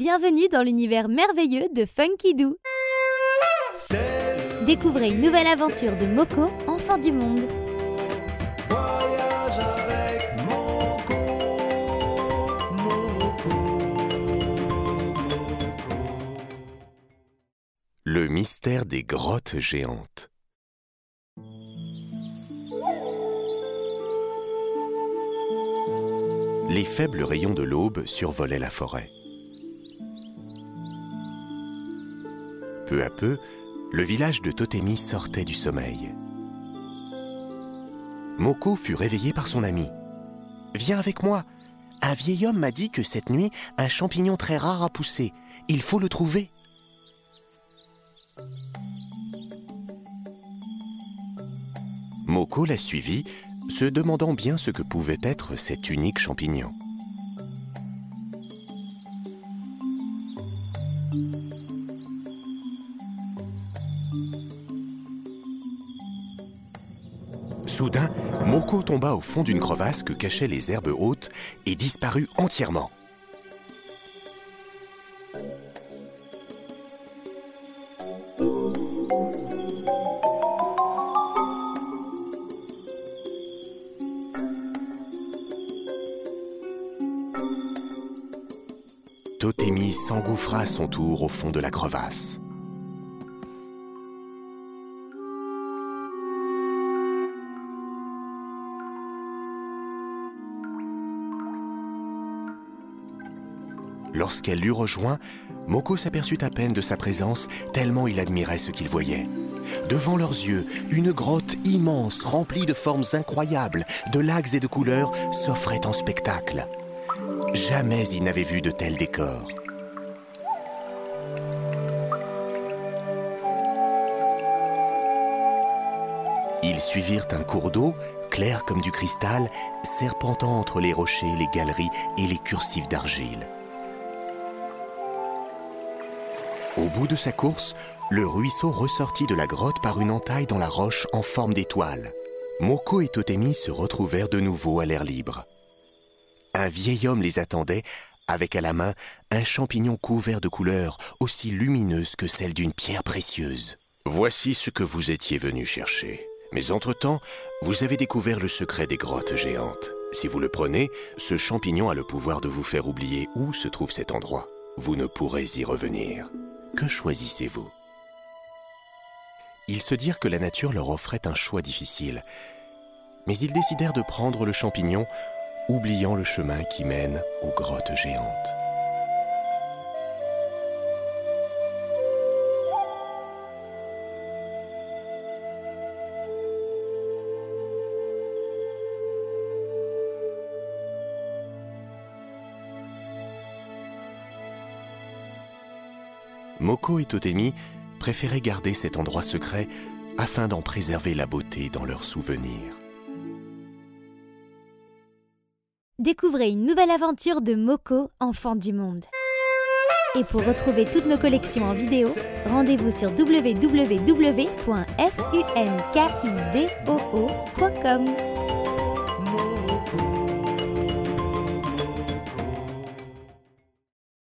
Bienvenue dans l'univers merveilleux de Funky Doo. Découvrez une nouvelle aventure de Moko, enfant du monde. Voyage avec Moko, Moko, Moko. Le mystère des grottes géantes. Les faibles rayons de l'aube survolaient la forêt. Peu à peu, le village de Totemi sortait du sommeil. Moko fut réveillé par son ami. Viens avec moi. Un vieil homme m'a dit que cette nuit, un champignon très rare a poussé. Il faut le trouver. Moko la suivit, se demandant bien ce que pouvait être cet unique champignon. Soudain, Moko tomba au fond d'une crevasse que cachaient les herbes hautes et disparut entièrement. Totemi s'engouffra à son tour au fond de la crevasse. Lorsqu'elle l'eut rejoint, Moko s'aperçut à peine de sa présence, tellement il admirait ce qu'il voyait. Devant leurs yeux, une grotte immense, remplie de formes incroyables, de lacs et de couleurs, s'offrait en spectacle. Jamais il n'avait vu de tels décors. Ils suivirent un cours d'eau, clair comme du cristal, serpentant entre les rochers, les galeries et les cursifs d'argile. Au bout de sa course, le ruisseau ressortit de la grotte par une entaille dans la roche en forme d'étoile. Moko et Totemi se retrouvèrent de nouveau à l'air libre. Un vieil homme les attendait, avec à la main un champignon couvert de couleurs aussi lumineuses que celles d'une pierre précieuse. Voici ce que vous étiez venu chercher. Mais entre-temps, vous avez découvert le secret des grottes géantes. Si vous le prenez, ce champignon a le pouvoir de vous faire oublier où se trouve cet endroit. Vous ne pourrez y revenir. Que choisissez-vous? Ils se dirent que la nature leur offrait un choix difficile, mais ils décidèrent de prendre le champignon, oubliant le chemin qui mène aux grottes géantes. Moko et Totemi préféraient garder cet endroit secret afin d'en préserver la beauté dans leurs souvenirs. Découvrez une nouvelle aventure de Moko, enfant du monde. Et pour retrouver toutes nos collections en vidéo, rendez-vous sur www.funkidoo.com.